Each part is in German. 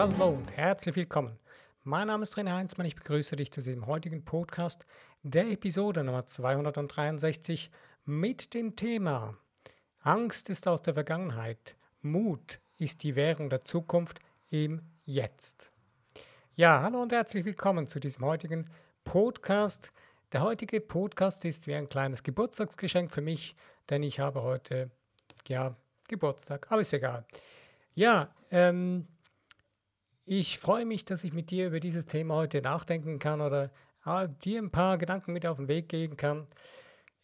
hallo und herzlich willkommen. Mein Name ist René Heinzmann, ich begrüße dich zu diesem heutigen Podcast, der Episode Nummer 263 mit dem Thema Angst ist aus der Vergangenheit, Mut ist die Währung der Zukunft im Jetzt. Ja, hallo und herzlich willkommen zu diesem heutigen Podcast. Der heutige Podcast ist wie ein kleines Geburtstagsgeschenk für mich, denn ich habe heute, ja, Geburtstag, aber ist egal. Ja, ähm, ich freue mich, dass ich mit dir über dieses Thema heute nachdenken kann oder äh, dir ein paar Gedanken mit auf den Weg geben kann.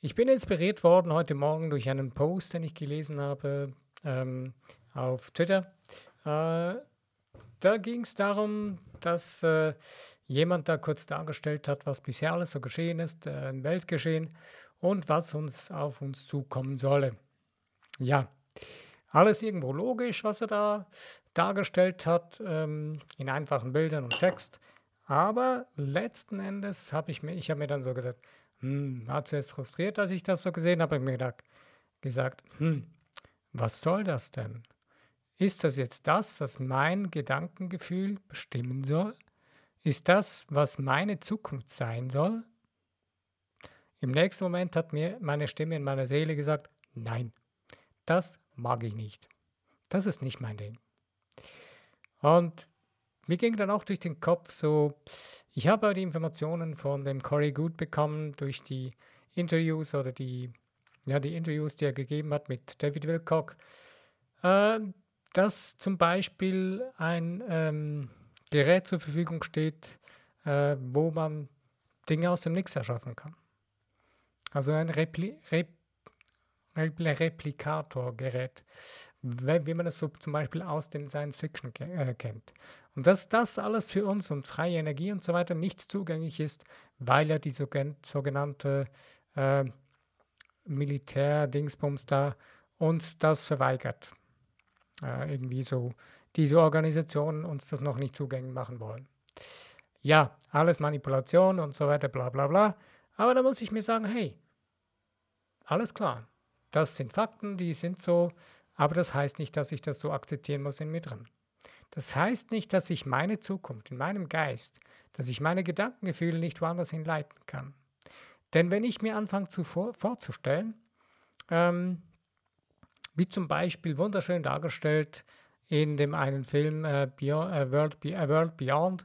Ich bin inspiriert worden heute Morgen durch einen Post, den ich gelesen habe ähm, auf Twitter. Äh, da ging es darum, dass äh, jemand da kurz dargestellt hat, was bisher alles so geschehen ist, äh, im Weltgeschehen und was uns auf uns zukommen solle. Ja, alles irgendwo logisch, was er da dargestellt hat, ähm, in einfachen Bildern und Text. Aber letzten Endes habe ich mir, ich habe mir dann so gesagt, hm, war zuerst frustriert, als ich das so gesehen habe, habe mir gedacht, gesagt, hm, was soll das denn? Ist das jetzt das, was mein Gedankengefühl bestimmen soll? Ist das, was meine Zukunft sein soll? Im nächsten Moment hat mir meine Stimme in meiner Seele gesagt, nein, das mag ich nicht. Das ist nicht mein Ding. Und mir ging dann auch durch den Kopf so, ich habe die Informationen von dem Corey Good bekommen durch die Interviews oder die, ja, die Interviews, die er gegeben hat mit David Wilcock, äh, dass zum Beispiel ein ähm, Gerät zur Verfügung steht, äh, wo man Dinge aus dem Nix erschaffen kann. Also ein Repli Rep Replikatorgerät, wie man es so zum Beispiel aus dem Science Fiction äh, kennt. Und dass das alles für uns und freie Energie und so weiter nicht zugänglich ist, weil ja die sogenannte äh, Militär-Dingsbums da uns das verweigert. Äh, irgendwie so diese Organisationen uns das noch nicht zugänglich machen wollen. Ja, alles Manipulation und so weiter, bla bla bla. Aber da muss ich mir sagen, hey, alles klar, das sind Fakten, die sind so, aber das heißt nicht, dass ich das so akzeptieren muss in mir drin. Das heißt nicht, dass ich meine Zukunft in meinem Geist, dass ich meine Gedankengefühle nicht woanders hinleiten kann. Denn wenn ich mir anfange zu vor, vorzustellen, ähm, wie zum Beispiel wunderschön dargestellt in dem einen Film äh, Beyond, äh, World, Be äh, World, Beyond,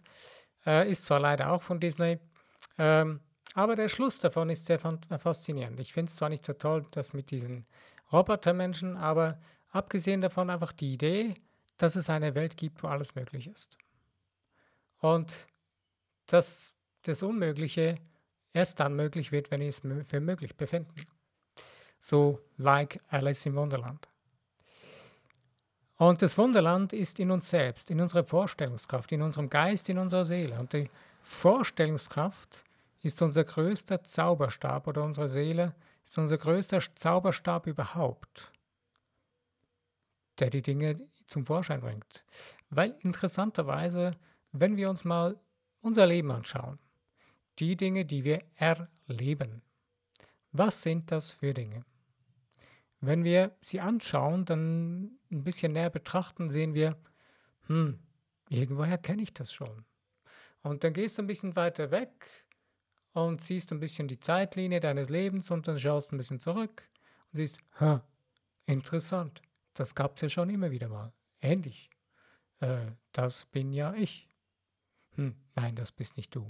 äh, ist zwar leider auch von Disney, ähm, aber der Schluss davon ist sehr äh, faszinierend. Ich finde es zwar nicht so toll, das mit diesen Robotermenschen, aber abgesehen davon einfach die Idee, dass es eine Welt gibt, wo alles möglich ist. Und dass das Unmögliche erst dann möglich wird, wenn wir es für möglich befinden. So like Alice im Wunderland. Und das Wunderland ist in uns selbst, in unserer Vorstellungskraft, in unserem Geist, in unserer Seele. Und die Vorstellungskraft ist unser größter Zauberstab oder unsere Seele ist unser größter Zauberstab überhaupt, der die Dinge zum Vorschein bringt. Weil interessanterweise, wenn wir uns mal unser Leben anschauen, die Dinge, die wir erleben, was sind das für Dinge? Wenn wir sie anschauen, dann ein bisschen näher betrachten, sehen wir, hm, irgendwoher kenne ich das schon. Und dann gehst du ein bisschen weiter weg und siehst ein bisschen die Zeitlinie deines Lebens und dann schaust ein bisschen zurück und siehst, ha, interessant, das gab es ja schon immer wieder mal. Ähnlich. Äh, das bin ja ich. Hm, nein, das bist nicht du.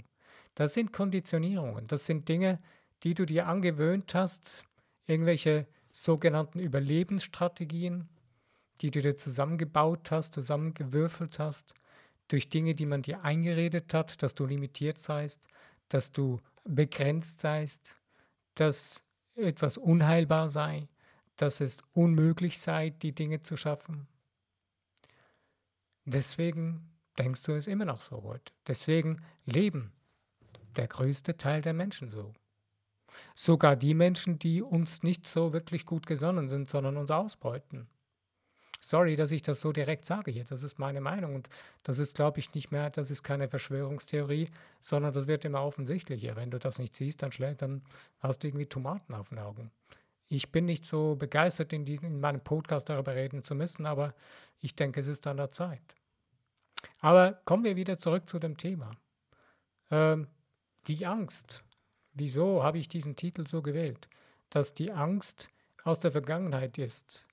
Das sind Konditionierungen, das sind Dinge, die du dir angewöhnt hast, irgendwelche sogenannten Überlebensstrategien, die du dir zusammengebaut hast, zusammengewürfelt hast, durch Dinge, die man dir eingeredet hat, dass du limitiert seist, dass du begrenzt seist, dass etwas unheilbar sei, dass es unmöglich sei, die Dinge zu schaffen. Deswegen denkst du es immer noch so heute. Deswegen leben der größte Teil der Menschen so. Sogar die Menschen, die uns nicht so wirklich gut gesonnen sind, sondern uns ausbeuten. Sorry, dass ich das so direkt sage hier. Das ist meine Meinung. Und das ist, glaube ich, nicht mehr, das ist keine Verschwörungstheorie, sondern das wird immer offensichtlicher. Wenn du das nicht siehst, dann, dann hast du irgendwie Tomaten auf den Augen. Ich bin nicht so begeistert, in, diesen, in meinem Podcast darüber reden zu müssen, aber ich denke, es ist an der Zeit. Aber kommen wir wieder zurück zu dem Thema. Kommen wir wieder zurück zu dem Thema. Ähm, die Angst. Wieso habe ich diesen Titel so gewählt? Dass die Angst aus der Vergangenheit ist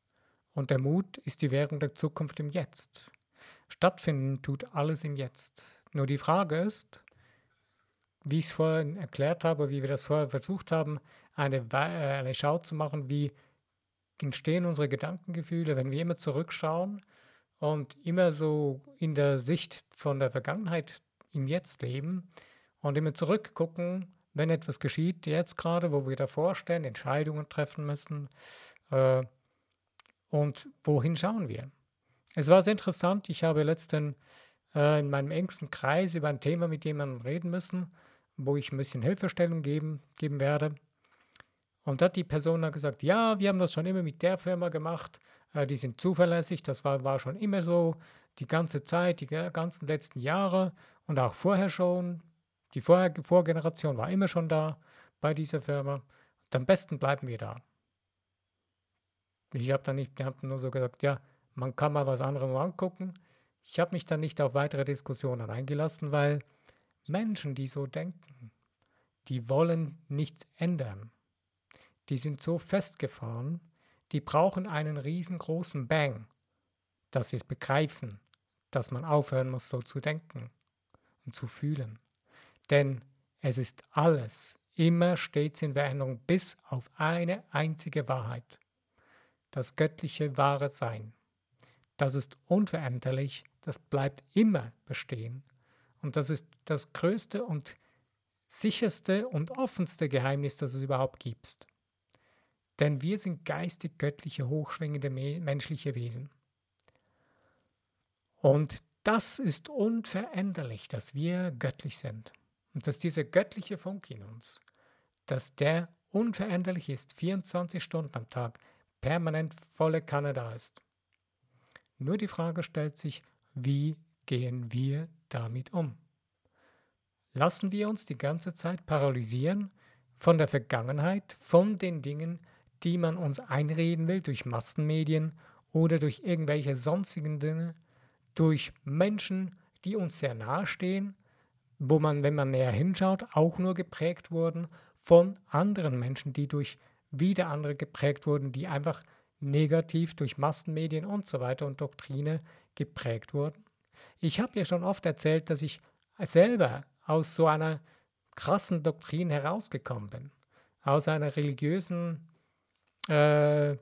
und der Mut ist die Währung der Zukunft im Jetzt. Stattfinden tut alles im Jetzt. Nur die Frage ist, wie ich es vorhin erklärt habe, wie wir das vorher versucht haben, eine, äh, eine Schau zu machen, wie entstehen unsere Gedankengefühle, wenn wir immer zurückschauen und immer so in der Sicht von der Vergangenheit im Jetzt leben und immer zurückgucken, wenn etwas geschieht, jetzt gerade, wo wir davor stehen, Entscheidungen treffen müssen. Äh, und wohin schauen wir? Es war sehr interessant. Ich habe letztens äh, in meinem engsten Kreis über ein Thema mit jemandem reden müssen, wo ich ein bisschen Hilfestellung geben, geben werde. Und da hat die Person dann gesagt, ja, wir haben das schon immer mit der Firma gemacht, äh, die sind zuverlässig, das war, war schon immer so, die ganze Zeit, die ganzen letzten Jahre und auch vorher schon. Die Vor Vorgeneration war immer schon da bei dieser Firma. Und am besten bleiben wir da. Ich habe dann nicht, hab nur so gesagt, ja, man kann mal was anderes angucken. Ich habe mich dann nicht auf weitere Diskussionen eingelassen, weil Menschen, die so denken, die wollen nichts ändern. Die sind so festgefahren, die brauchen einen riesengroßen Bang, dass sie es begreifen, dass man aufhören muss, so zu denken und zu fühlen. Denn es ist alles immer stets in Veränderung, bis auf eine einzige Wahrheit. Das göttliche wahre Sein. Das ist unveränderlich, das bleibt immer bestehen. Und das ist das größte und sicherste und offenste Geheimnis, das es überhaupt gibt. Denn wir sind geistig göttliche, hochschwingende menschliche Wesen. Und das ist unveränderlich, dass wir göttlich sind. Und dass dieser göttliche Funk in uns, dass der unveränderlich ist, 24 Stunden am Tag, permanent volle Kanne da ist. Nur die Frage stellt sich, wie gehen wir damit um? Lassen wir uns die ganze Zeit paralysieren von der Vergangenheit, von den Dingen, die man uns einreden will durch Massenmedien oder durch irgendwelche sonstigen Dinge, durch Menschen, die uns sehr nahe stehen, wo man, wenn man näher hinschaut, auch nur geprägt wurden von anderen Menschen, die durch wieder andere geprägt wurden, die einfach negativ durch Massenmedien und so weiter und Doktrine geprägt wurden. Ich habe ja schon oft erzählt, dass ich selber aus so einer krassen Doktrin herausgekommen bin, aus einer religiösen, äh,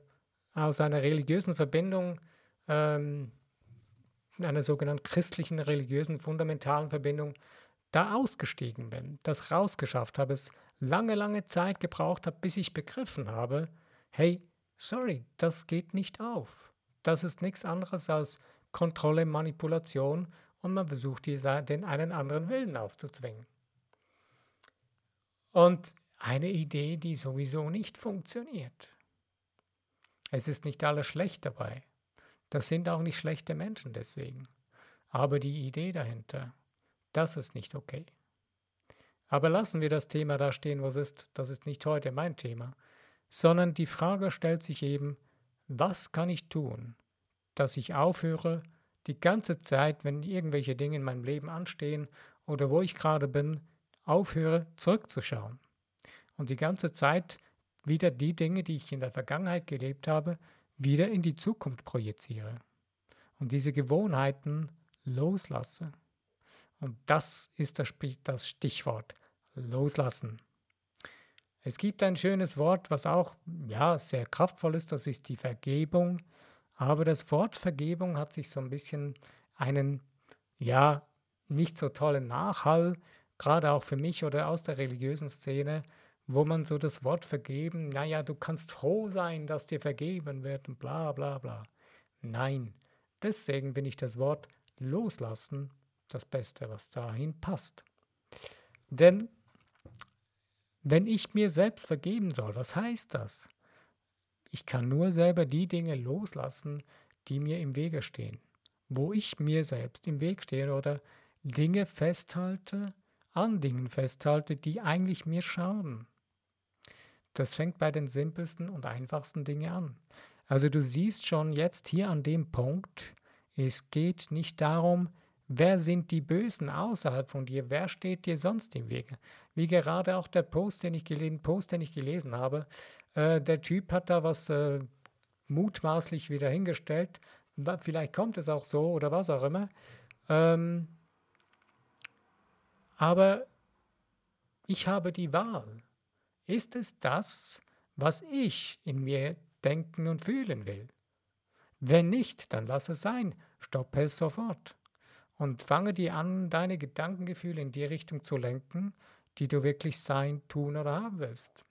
aus einer religiösen Verbindung, ähm, einer sogenannten christlichen religiösen fundamentalen Verbindung, da ausgestiegen bin, das rausgeschafft habe, es lange, lange Zeit gebraucht habe, bis ich begriffen habe, hey, sorry, das geht nicht auf. Das ist nichts anderes als Kontrolle, Manipulation und man versucht, den einen anderen Willen aufzuzwingen. Und eine Idee, die sowieso nicht funktioniert. Es ist nicht alles schlecht dabei. Das sind auch nicht schlechte Menschen deswegen. Aber die Idee dahinter, das ist nicht okay. Aber lassen wir das Thema da stehen, was ist. Das ist nicht heute mein Thema sondern die Frage stellt sich eben, was kann ich tun, dass ich aufhöre, die ganze Zeit, wenn irgendwelche Dinge in meinem Leben anstehen oder wo ich gerade bin, aufhöre zurückzuschauen und die ganze Zeit wieder die Dinge, die ich in der Vergangenheit gelebt habe, wieder in die Zukunft projiziere und diese Gewohnheiten loslasse. Und das ist das Stichwort loslassen. Es gibt ein schönes Wort, was auch ja, sehr kraftvoll ist, das ist die Vergebung. Aber das Wort Vergebung hat sich so ein bisschen einen, ja, nicht so tollen Nachhall, gerade auch für mich oder aus der religiösen Szene, wo man so das Wort vergeben, naja, du kannst froh sein, dass dir vergeben wird und bla bla bla. Nein, deswegen bin ich das Wort loslassen das Beste, was dahin passt. Denn wenn ich mir selbst vergeben soll, was heißt das? Ich kann nur selber die Dinge loslassen, die mir im Wege stehen. Wo ich mir selbst im Weg stehe oder Dinge festhalte, an Dingen festhalte, die eigentlich mir schaden. Das fängt bei den simpelsten und einfachsten Dingen an. Also du siehst schon jetzt hier an dem Punkt, es geht nicht darum, Wer sind die Bösen außerhalb von dir? Wer steht dir sonst im Wege? Wie gerade auch der Post, den ich, gelesen, Post, den ich gelesen habe. Äh, der Typ hat da was äh, mutmaßlich wieder hingestellt. Vielleicht kommt es auch so oder was auch immer. Ähm, aber ich habe die Wahl. Ist es das, was ich in mir denken und fühlen will? Wenn nicht, dann lass es sein. Stoppe es sofort und fange dir an, deine Gedankengefühle in die Richtung zu lenken, die du wirklich sein, tun oder haben willst.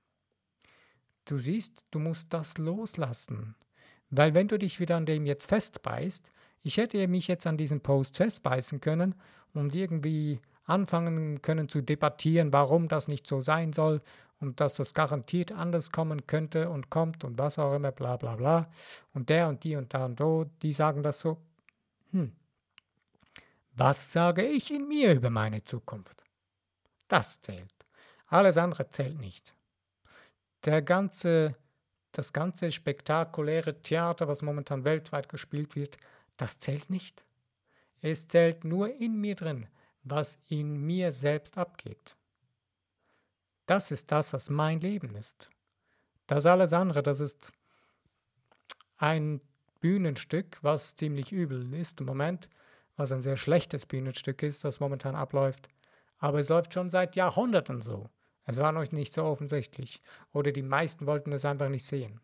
Du siehst, du musst das loslassen. Weil wenn du dich wieder an dem jetzt festbeißt, ich hätte mich jetzt an diesem Post festbeißen können und irgendwie anfangen können zu debattieren, warum das nicht so sein soll und dass das garantiert anders kommen könnte und kommt und was auch immer, bla bla bla. Und der und die und da und do, die sagen das so. Hm, was sage ich in mir über meine Zukunft? Das zählt. Alles andere zählt nicht. Der ganze, das ganze spektakuläre Theater, was momentan weltweit gespielt wird, das zählt nicht. Es zählt nur in mir drin, was in mir selbst abgeht. Das ist das, was mein Leben ist. Das alles andere, das ist ein Bühnenstück, was ziemlich übel ist im Moment, was ein sehr schlechtes Bühnenstück ist, das momentan abläuft. Aber es läuft schon seit Jahrhunderten so. Es war noch nicht so offensichtlich. Oder die meisten wollten es einfach nicht sehen.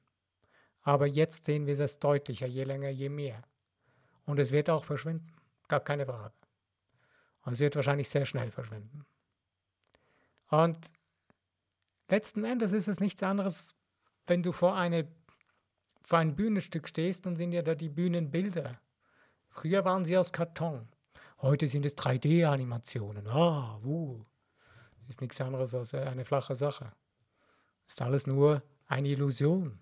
Aber jetzt sehen wir es deutlicher, je länger, je mehr. Und es wird auch verschwinden. Gar keine Frage. Und es wird wahrscheinlich sehr schnell verschwinden. Und letzten Endes ist es nichts anderes, wenn du vor, eine, vor ein Bühnenstück stehst, dann sind ja da die Bühnenbilder. Früher waren sie aus Karton. Heute sind es 3D-Animationen. Ah, uh. Ist nichts anderes als eine flache Sache. Ist alles nur eine Illusion.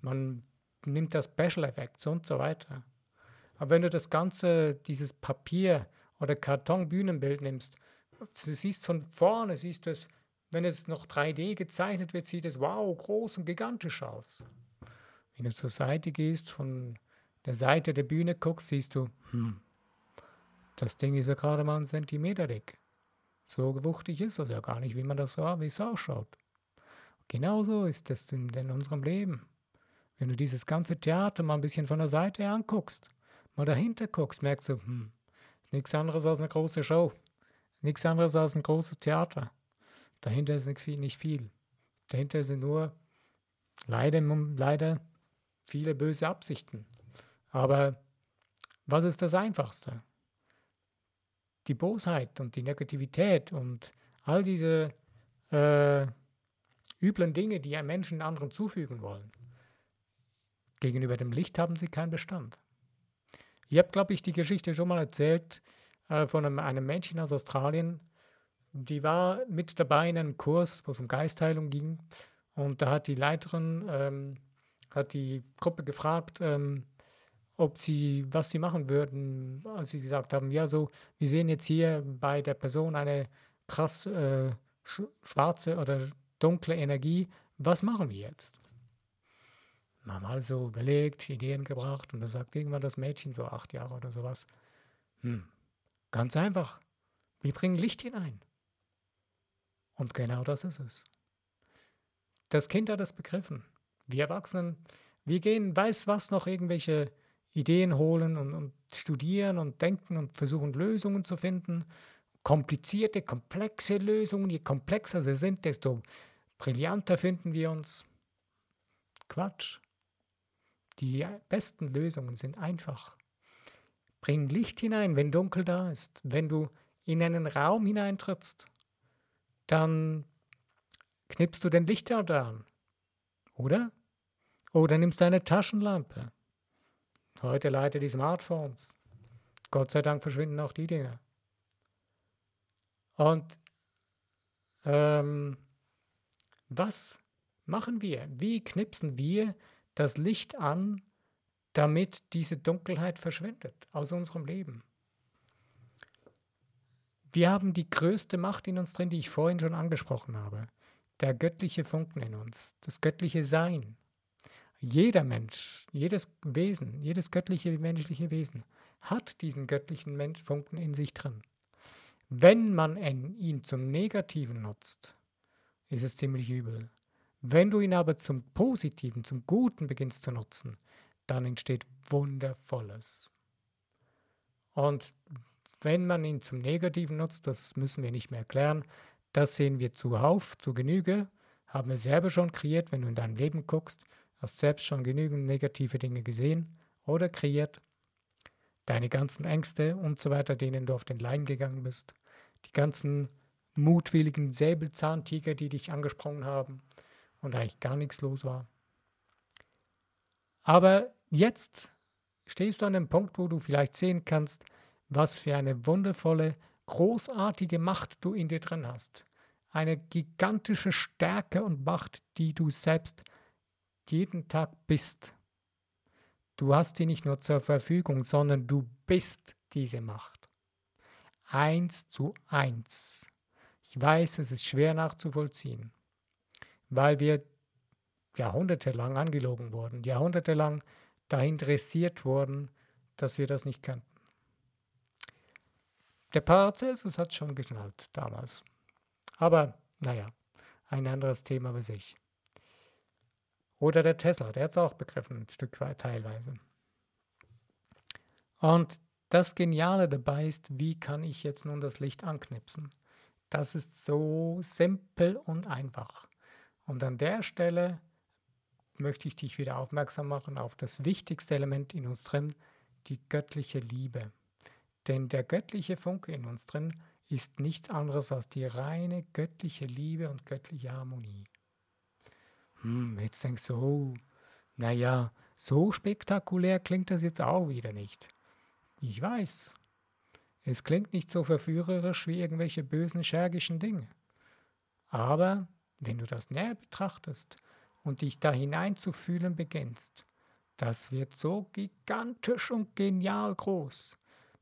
Man nimmt das Special Effects und so weiter. Aber wenn du das ganze, dieses Papier- oder Karton-Bühnenbild nimmst, du siehst von vorne, siehst du es, wenn es noch 3D gezeichnet wird, sieht es wow, groß und gigantisch aus. Wenn du zur Seite gehst, von der Seite der Bühne guckst, siehst du, hm, das Ding ist ja gerade mal ein Zentimeter dick. So wuchtig ist das ja gar nicht, wie man das so, wie es ausschaut. Genauso ist es in, in unserem Leben. Wenn du dieses ganze Theater mal ein bisschen von der Seite anguckst, mal dahinter guckst, merkst du, hm, nichts anderes als eine große Show. Nichts anderes als ein großes Theater. Dahinter ist nicht viel. Nicht viel. Dahinter sind nur leider, leider viele böse Absichten. Aber was ist das Einfachste? Die Bosheit und die Negativität und all diese äh, üblen Dinge, die ein Menschen anderen zufügen wollen. Gegenüber dem Licht haben sie keinen Bestand. Ich habe, glaube ich, die Geschichte schon mal erzählt äh, von einem, einem Mädchen aus Australien. Die war mit dabei in einem Kurs, wo es um Geistheilung ging. Und da hat die Leiterin, ähm, hat die Gruppe gefragt, ähm, ob sie, was sie machen würden, als sie gesagt haben, ja, so, wir sehen jetzt hier bei der Person eine krass äh, sch schwarze oder dunkle Energie, was machen wir jetzt? Wir haben also überlegt, Ideen gebracht und da sagt irgendwann das Mädchen, so acht Jahre oder sowas, hm, ganz einfach, wir bringen Licht hinein. Und genau das ist es. Das Kind hat das begriffen. Wir Erwachsenen, wir gehen, weiß was, noch irgendwelche Ideen holen und, und studieren und denken und versuchen Lösungen zu finden. Komplizierte, komplexe Lösungen, je komplexer sie sind, desto brillanter finden wir uns. Quatsch. Die besten Lösungen sind einfach. Bring Licht hinein, wenn dunkel da ist. Wenn du in einen Raum hineintrittst, dann knippst du den Lichtschalter an. Oder? Oder nimmst deine Taschenlampe. Heute leider die Smartphones. Gott sei Dank verschwinden auch die Dinge. Und ähm, was machen wir? Wie knipsen wir das Licht an, damit diese Dunkelheit verschwindet aus unserem Leben? Wir haben die größte Macht in uns drin, die ich vorhin schon angesprochen habe. Der göttliche Funken in uns, das göttliche Sein. Jeder Mensch, jedes Wesen, jedes göttliche menschliche Wesen hat diesen göttlichen Funken in sich drin. Wenn man ihn zum Negativen nutzt, ist es ziemlich übel. Wenn du ihn aber zum Positiven, zum Guten beginnst zu nutzen, dann entsteht Wundervolles. Und wenn man ihn zum Negativen nutzt, das müssen wir nicht mehr erklären, das sehen wir zuhauf, zu Genüge, haben wir selber schon kreiert, wenn du in dein Leben guckst, hast selbst schon genügend negative Dinge gesehen oder kreiert. Deine ganzen Ängste und so weiter, denen du auf den Leim gegangen bist, die ganzen mutwilligen Säbelzahntiger, die dich angesprochen haben und eigentlich gar nichts los war. Aber jetzt stehst du an dem Punkt, wo du vielleicht sehen kannst, was für eine wundervolle, großartige Macht du in dir drin hast. Eine gigantische Stärke und Macht, die du selbst jeden Tag bist. Du hast sie nicht nur zur Verfügung, sondern du bist diese Macht. Eins zu eins. Ich weiß, es ist schwer nachzuvollziehen, weil wir jahrhundertelang angelogen wurden, jahrhundertelang dahin dressiert wurden, dass wir das nicht kannten. Der Paracelsus hat schon geschnallt damals. Aber naja, ein anderes Thema für sich. Oder der Tesla, der hat es auch begriffen, ein Stück weit teilweise. Und das Geniale dabei ist, wie kann ich jetzt nun das Licht anknipsen? Das ist so simpel und einfach. Und an der Stelle möchte ich dich wieder aufmerksam machen auf das wichtigste Element in uns drin, die göttliche Liebe. Denn der göttliche Funke in uns drin ist nichts anderes als die reine göttliche Liebe und göttliche Harmonie. Hm, jetzt denkst du, oh, naja, so spektakulär klingt das jetzt auch wieder nicht. Ich weiß, es klingt nicht so verführerisch wie irgendwelche bösen, schergischen Dinge. Aber wenn du das näher betrachtest und dich da hineinzufühlen beginnst, das wird so gigantisch und genial groß.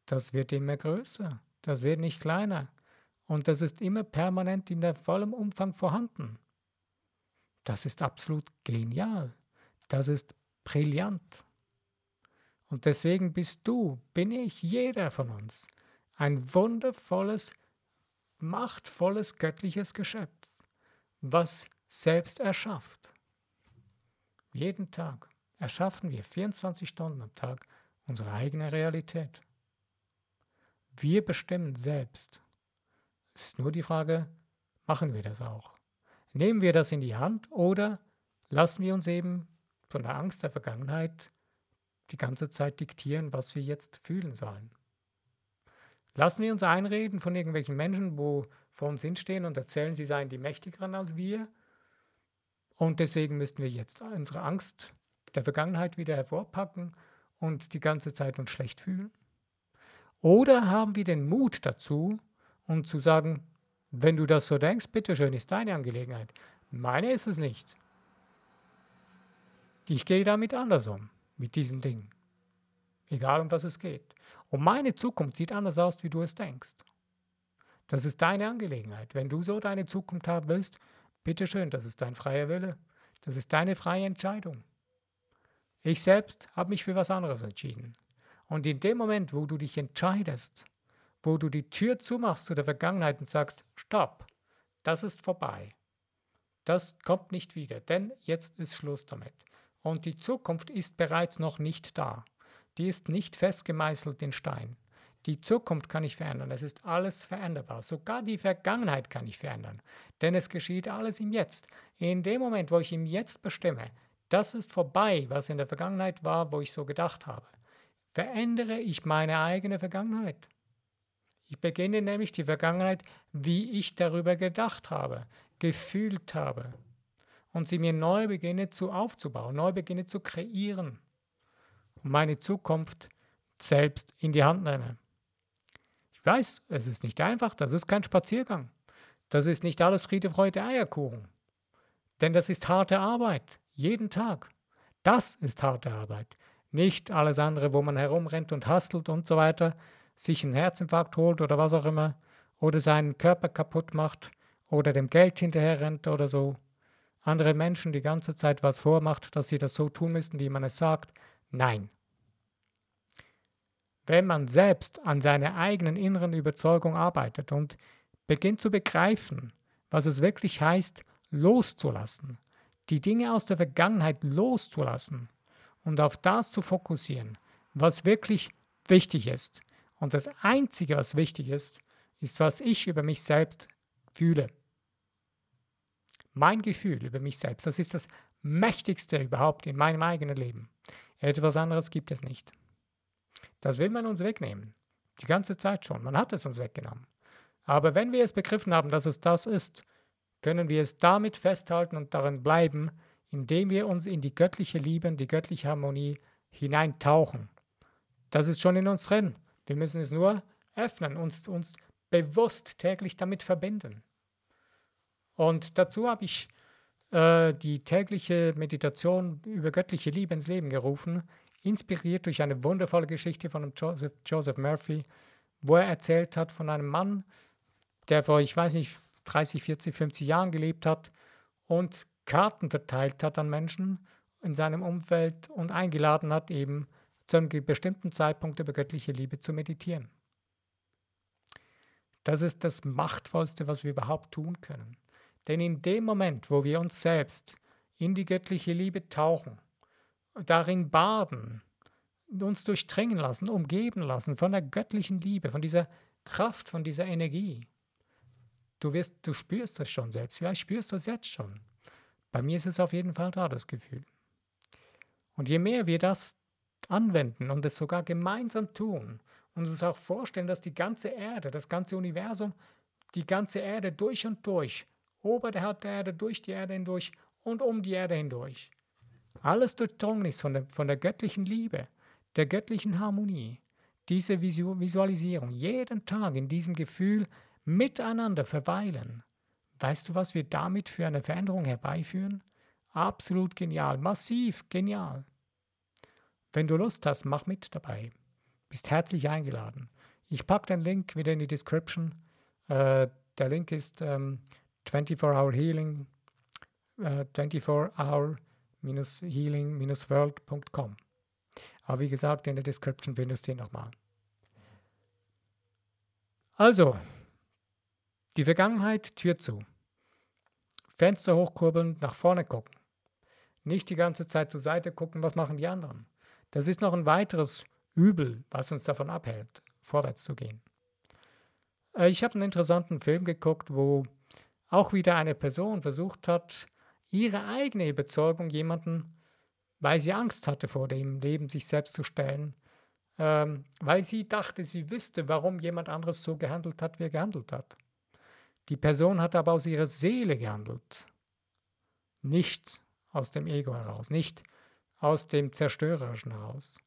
Das wird immer größer, das wird nicht kleiner. Und das ist immer permanent in der vollen Umfang vorhanden. Das ist absolut genial. Das ist brillant. Und deswegen bist du, bin ich, jeder von uns ein wundervolles, machtvolles göttliches Geschöpf, was selbst erschafft. Jeden Tag erschaffen wir 24 Stunden am Tag unsere eigene Realität. Wir bestimmen selbst. Es ist nur die Frage, machen wir das auch? Nehmen wir das in die Hand oder lassen wir uns eben von der Angst der Vergangenheit die ganze Zeit diktieren, was wir jetzt fühlen sollen? Lassen wir uns einreden von irgendwelchen Menschen, wo vor uns hinstehen und erzählen, sie seien die Mächtigeren als wir. Und deswegen müssten wir jetzt unsere Angst der Vergangenheit wieder hervorpacken und die ganze Zeit uns schlecht fühlen. Oder haben wir den Mut dazu, um zu sagen, wenn du das so denkst, bitteschön, ist deine Angelegenheit. Meine ist es nicht. Ich gehe damit anders um, mit diesen Dingen. Egal um was es geht. Und meine Zukunft sieht anders aus, wie du es denkst. Das ist deine Angelegenheit. Wenn du so deine Zukunft haben willst, bitteschön, das ist dein freier Wille. Das ist deine freie Entscheidung. Ich selbst habe mich für was anderes entschieden. Und in dem Moment, wo du dich entscheidest, wo du die Tür zumachst zu der Vergangenheit und sagst, stopp, das ist vorbei. Das kommt nicht wieder, denn jetzt ist Schluss damit. Und die Zukunft ist bereits noch nicht da die ist nicht festgemeißelt in Stein. Die Zukunft kann ich verändern. Es ist alles veränderbar. Sogar die Vergangenheit kann ich verändern. Denn es geschieht alles im Jetzt. In dem Moment, wo ich im Jetzt bestimme, das ist vorbei, was in der Vergangenheit war, wo ich so gedacht habe, verändere ich meine eigene Vergangenheit. Ich beginne nämlich die Vergangenheit, wie ich darüber gedacht habe, gefühlt habe. Und sie mir neu beginne zu aufzubauen, neu beginne zu kreieren und meine Zukunft selbst in die Hand nehme. Ich weiß, es ist nicht einfach, das ist kein Spaziergang. Das ist nicht alles Friede, Freude, Eierkuchen. Denn das ist harte Arbeit, jeden Tag. Das ist harte Arbeit. Nicht alles andere, wo man herumrennt und hastelt und so weiter, sich einen Herzinfarkt holt oder was auch immer, oder seinen Körper kaputt macht oder dem Geld hinterher rennt oder so. Andere Menschen die ganze Zeit was vormacht, dass sie das so tun müssen, wie man es sagt. Nein. wenn man selbst an seiner eigenen inneren Überzeugung arbeitet und beginnt zu begreifen, was es wirklich heißt, loszulassen, die Dinge aus der Vergangenheit loszulassen und auf das zu fokussieren, was wirklich wichtig ist. Und das Einzige, was wichtig ist, ist, was ich über mich selbst fühle. Mein Gefühl über mich selbst, das ist das Mächtigste überhaupt in meinem eigenen Leben. Etwas anderes gibt es nicht. Das will man uns wegnehmen. Die ganze Zeit schon. Man hat es uns weggenommen. Aber wenn wir es begriffen haben, dass es das ist, können wir es damit festhalten und darin bleiben, indem wir uns in die göttliche Liebe, in die göttliche Harmonie hineintauchen. Das ist schon in uns drin. Wir müssen es nur öffnen, uns, uns bewusst täglich damit verbinden. Und dazu habe ich äh, die tägliche Meditation über göttliche Liebe ins Leben gerufen, inspiriert durch eine wundervolle Geschichte von Joseph, Joseph Murphy, wo er erzählt hat von einem Mann, der vor, ich weiß nicht, 30, 40, 50 Jahren gelebt hat und Karten verteilt hat an Menschen in seinem Umfeld und eingeladen hat, eben zu einem bestimmten Zeitpunkt über göttliche Liebe zu meditieren. Das ist das Machtvollste, was wir überhaupt tun können. Denn in dem Moment, wo wir uns selbst in die göttliche Liebe tauchen, darin baden, uns durchdringen lassen, umgeben lassen von der göttlichen Liebe, von dieser Kraft, von dieser Energie. Du, wirst, du spürst das schon selbst, vielleicht spürst du es jetzt schon. Bei mir ist es auf jeden Fall da, das Gefühl. Und je mehr wir das anwenden und es sogar gemeinsam tun und uns auch vorstellen, dass die ganze Erde, das ganze Universum, die ganze Erde durch und durch, oberhalb der Erde, durch die Erde hindurch und um die Erde hindurch, alles durchdrungen ist von der, von der göttlichen Liebe, der göttlichen Harmonie, diese Visualisierung, jeden Tag in diesem Gefühl miteinander verweilen. Weißt du, was wir damit für eine Veränderung herbeiführen? Absolut genial, massiv genial. Wenn du Lust hast, mach mit dabei. Bist herzlich eingeladen. Ich packe den Link wieder in die Description. Äh, der Link ist ähm, 24-Hour Healing, äh, 24-Hour healing-world.com. Aber wie gesagt, in der Description findest du ihn nochmal. Also, die Vergangenheit, Tür zu. Fenster hochkurbeln, nach vorne gucken. Nicht die ganze Zeit zur Seite gucken, was machen die anderen. Das ist noch ein weiteres Übel, was uns davon abhält, vorwärts zu gehen. Äh, ich habe einen interessanten Film geguckt, wo auch wieder eine Person versucht hat, ihre eigene Überzeugung jemanden, weil sie Angst hatte vor dem Leben, sich selbst zu stellen, ähm, weil sie dachte, sie wüsste, warum jemand anderes so gehandelt hat, wie er gehandelt hat. Die Person hat aber aus ihrer Seele gehandelt, nicht aus dem Ego heraus, nicht aus dem Zerstörerischen heraus.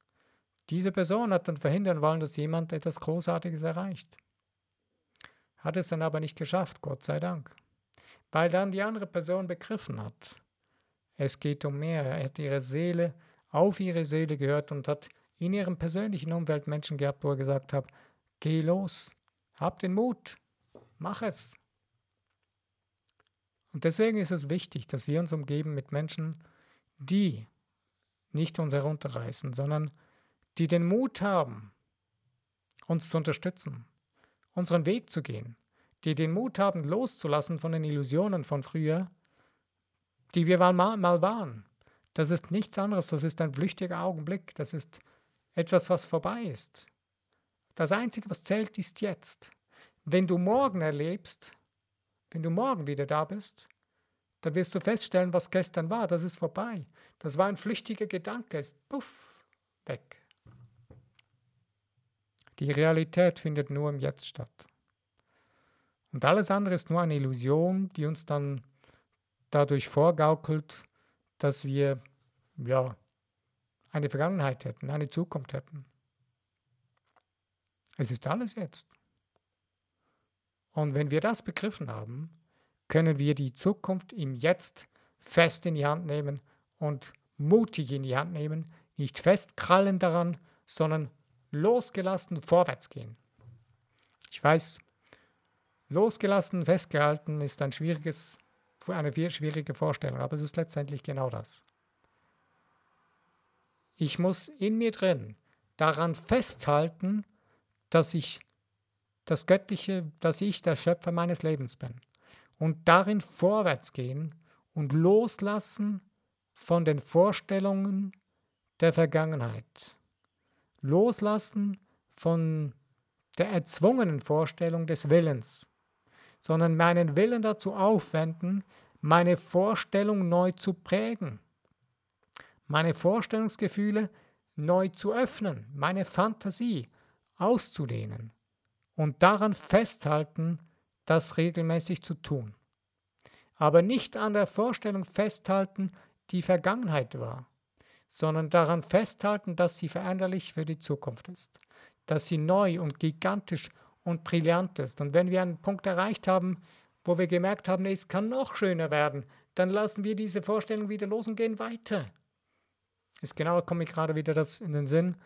Diese Person hat dann verhindern wollen, dass jemand etwas Großartiges erreicht. Hat es dann aber nicht geschafft, Gott sei Dank weil dann die andere Person begriffen hat. Es geht um mehr. Er hat ihre Seele auf ihre Seele gehört und hat in ihrem persönlichen Umfeld Menschen gehabt, wo er gesagt hat, geh los, hab den Mut, mach es. Und deswegen ist es wichtig, dass wir uns umgeben mit Menschen, die nicht uns herunterreißen, sondern die den Mut haben, uns zu unterstützen, unseren Weg zu gehen, die den Mut haben, loszulassen von den Illusionen von früher, die wir mal, mal waren. Das ist nichts anderes, das ist ein flüchtiger Augenblick, das ist etwas, was vorbei ist. Das Einzige, was zählt, ist jetzt. Wenn du morgen erlebst, wenn du morgen wieder da bist, dann wirst du feststellen, was gestern war, das ist vorbei. Das war ein flüchtiger Gedanke, ist puff, weg. Die Realität findet nur im Jetzt statt. Und alles andere ist nur eine Illusion, die uns dann dadurch vorgaukelt, dass wir ja eine Vergangenheit hätten, eine Zukunft hätten. Es ist alles jetzt. Und wenn wir das begriffen haben, können wir die Zukunft im Jetzt fest in die Hand nehmen und mutig in die Hand nehmen, nicht festkrallen daran, sondern losgelassen vorwärts gehen. Ich weiß, Losgelassen, festgehalten ist ein schwieriges, eine schwierige Vorstellung, aber es ist letztendlich genau das. Ich muss in mir drin daran festhalten, dass ich das Göttliche, dass ich der Schöpfer meines Lebens bin. Und darin vorwärts gehen und loslassen von den Vorstellungen der Vergangenheit. Loslassen von der erzwungenen Vorstellung des Willens, sondern meinen Willen dazu aufwenden, meine Vorstellung neu zu prägen, meine Vorstellungsgefühle neu zu öffnen, meine Fantasie auszudehnen und daran festhalten, das regelmäßig zu tun. Aber nicht an der Vorstellung festhalten, die Vergangenheit war, sondern daran festhalten, dass sie veränderlich für die Zukunft ist, dass sie neu und gigantisch und brillant ist. Und wenn wir einen Punkt erreicht haben, wo wir gemerkt haben, es kann noch schöner werden, dann lassen wir diese Vorstellung wieder los und gehen weiter. Ist genau, komme ich gerade wieder das in den Sinn.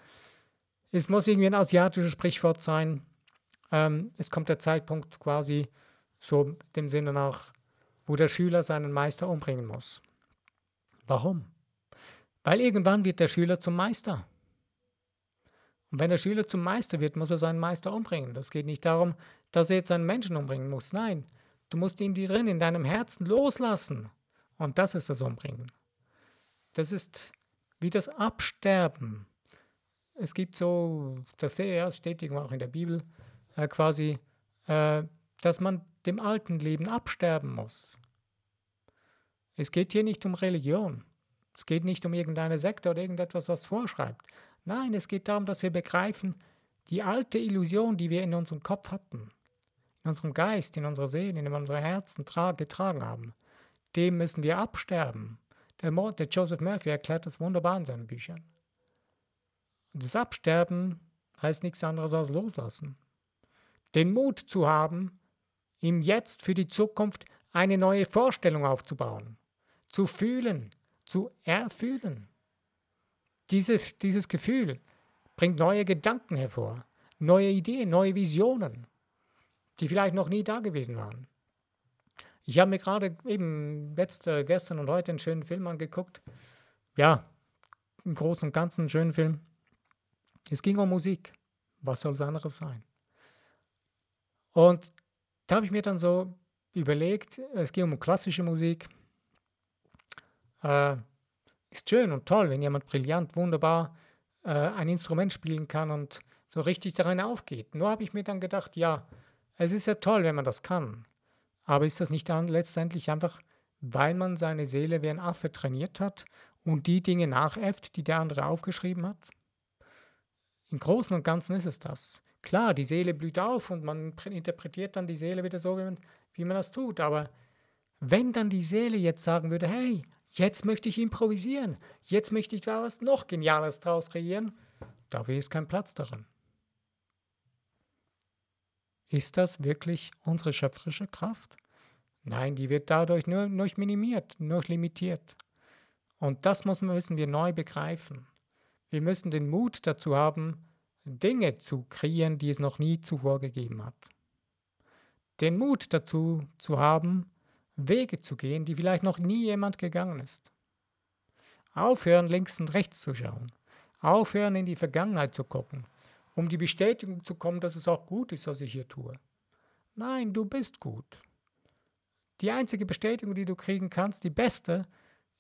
Es muss irgendwie ein asiatisches Sprichwort sein. Ähm, es kommt der Zeitpunkt quasi so dem Sinne nach, wo der Schüler seinen Meister umbringen muss. Warum? Weil irgendwann wird der Schüler zum Meister. Und wenn der Schüler zum Meister wird, muss er seinen Meister umbringen. Das geht nicht darum, dass er jetzt einen Menschen umbringen muss. Nein, du musst ihn die drin in deinem Herzen loslassen. Und das ist das Umbringen. Das ist wie das Absterben. Es gibt so, das sehe ja, steht irgendwo auch in der Bibel, äh, quasi, äh, dass man dem alten Leben absterben muss. Es geht hier nicht um Religion. Es geht nicht um irgendeine Sekte oder irgendetwas, was vorschreibt. Nein, es geht darum, dass wir begreifen, die alte Illusion, die wir in unserem Kopf hatten, in unserem Geist, in unserer Seele, in unserem Herzen getragen haben, dem müssen wir absterben. Der, Mord, der Joseph Murphy erklärt das wunderbar in seinen Büchern. Und das Absterben heißt nichts anderes als loslassen. Den Mut zu haben, ihm jetzt für die Zukunft eine neue Vorstellung aufzubauen, zu fühlen, zu erfühlen. Diese, dieses Gefühl bringt neue Gedanken hervor, neue Ideen, neue Visionen, die vielleicht noch nie da gewesen waren. Ich habe mir gerade eben letzte, gestern und heute einen schönen Film angeguckt. Ja, im Großen und Ganzen einen schönen Film. Es ging um Musik. Was soll es anderes sein? Und da habe ich mir dann so überlegt, es ging um klassische Musik. Äh, ist schön und toll, wenn jemand brillant, wunderbar äh, ein Instrument spielen kann und so richtig darin aufgeht. Nur habe ich mir dann gedacht, ja, es ist ja toll, wenn man das kann. Aber ist das nicht dann letztendlich einfach, weil man seine Seele wie ein Affe trainiert hat und die Dinge nachäfft, die der andere aufgeschrieben hat? Im Großen und Ganzen ist es das. Klar, die Seele blüht auf und man interpretiert dann die Seele wieder so, wie man, wie man das tut. Aber wenn dann die Seele jetzt sagen würde, hey, jetzt möchte ich improvisieren, jetzt möchte ich da was noch Geniales draus kreieren, da wäre es kein Platz darin. Ist das wirklich unsere schöpferische Kraft? Nein, die wird dadurch nur, nur minimiert, nur limitiert. Und das müssen wir neu begreifen. Wir müssen den Mut dazu haben, Dinge zu kreieren, die es noch nie zuvor gegeben hat. Den Mut dazu zu haben, Wege zu gehen, die vielleicht noch nie jemand gegangen ist. Aufhören, links und rechts zu schauen. Aufhören, in die Vergangenheit zu gucken um die Bestätigung zu kommen, dass es auch gut ist, was ich hier tue. Nein, du bist gut. Die einzige Bestätigung, die du kriegen kannst, die beste,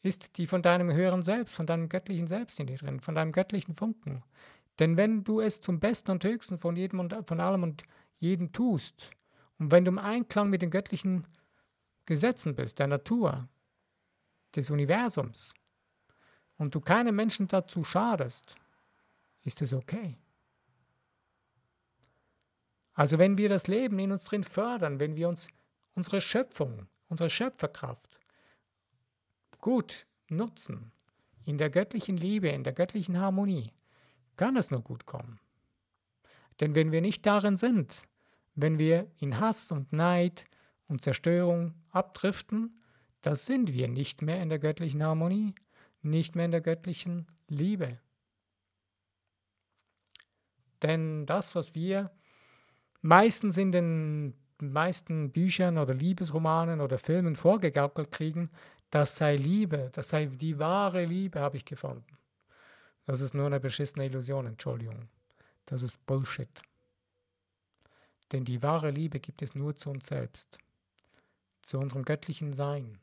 ist die von deinem höheren Selbst, von deinem göttlichen Selbst in dir drin, von deinem göttlichen Funken. Denn wenn du es zum Besten und Höchsten von jedem und von allem und jedem tust, und wenn du im Einklang mit den göttlichen Gesetzen bist, der Natur, des Universums, und du keinem Menschen dazu schadest, ist es okay. Also wenn wir das Leben in uns drin fördern, wenn wir uns unsere Schöpfung, unsere Schöpferkraft gut nutzen, in der göttlichen Liebe, in der göttlichen Harmonie, kann es nur gut kommen. Denn wenn wir nicht darin sind, wenn wir in Hass und Neid und Zerstörung abdriften, da sind wir nicht mehr in der göttlichen Harmonie, nicht mehr in der göttlichen Liebe. Denn das, was wir meistens in den meisten Büchern oder Liebesromanen oder Filmen vorgegaukelt kriegen, das sei Liebe, das sei die wahre Liebe, habe ich gefunden. Das ist nur eine beschissene Illusion, Entschuldigung. Das ist Bullshit. Denn die wahre Liebe gibt es nur zu uns selbst, zu unserem göttlichen Sein.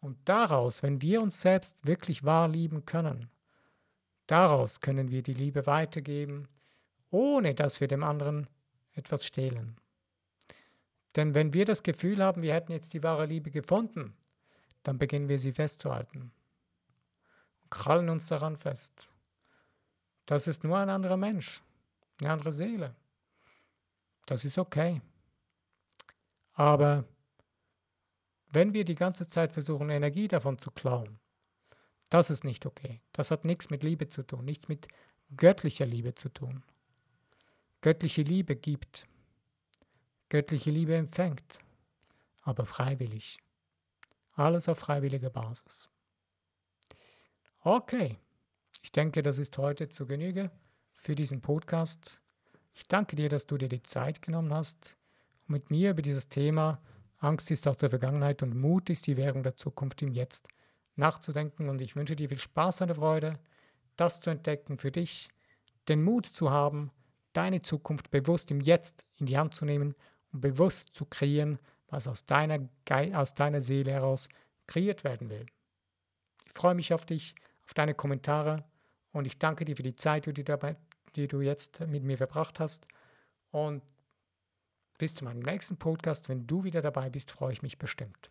Und daraus, wenn wir uns selbst wirklich wahr lieben können, daraus können wir die Liebe weitergeben, ohne dass wir dem anderen etwas stehlen. Denn wenn wir das Gefühl haben, wir hätten jetzt die wahre Liebe gefunden, dann beginnen wir sie festzuhalten und krallen uns daran fest. Das ist nur ein anderer Mensch, eine andere Seele. Das ist okay. Aber wenn wir die ganze Zeit versuchen, Energie davon zu klauen, das ist nicht okay. Das hat nichts mit Liebe zu tun, nichts mit göttlicher Liebe zu tun. Göttliche Liebe gibt, göttliche Liebe empfängt, aber freiwillig. Alles auf freiwilliger Basis. Okay, ich denke, das ist heute zu Genüge für diesen Podcast. Ich danke dir, dass du dir die Zeit genommen hast, um mit mir über dieses Thema Angst ist aus der Vergangenheit und Mut ist die Währung der Zukunft im Jetzt nachzudenken. Und ich wünsche dir viel Spaß und Freude, das zu entdecken für dich, den Mut zu haben, deine Zukunft bewusst im Jetzt in die Hand zu nehmen und bewusst zu kreieren, was aus deiner, Ge aus deiner Seele heraus kreiert werden will. Ich freue mich auf dich, auf deine Kommentare und ich danke dir für die Zeit, die du, dabei, die du jetzt mit mir verbracht hast. Und bis zu meinem nächsten Podcast, wenn du wieder dabei bist, freue ich mich bestimmt.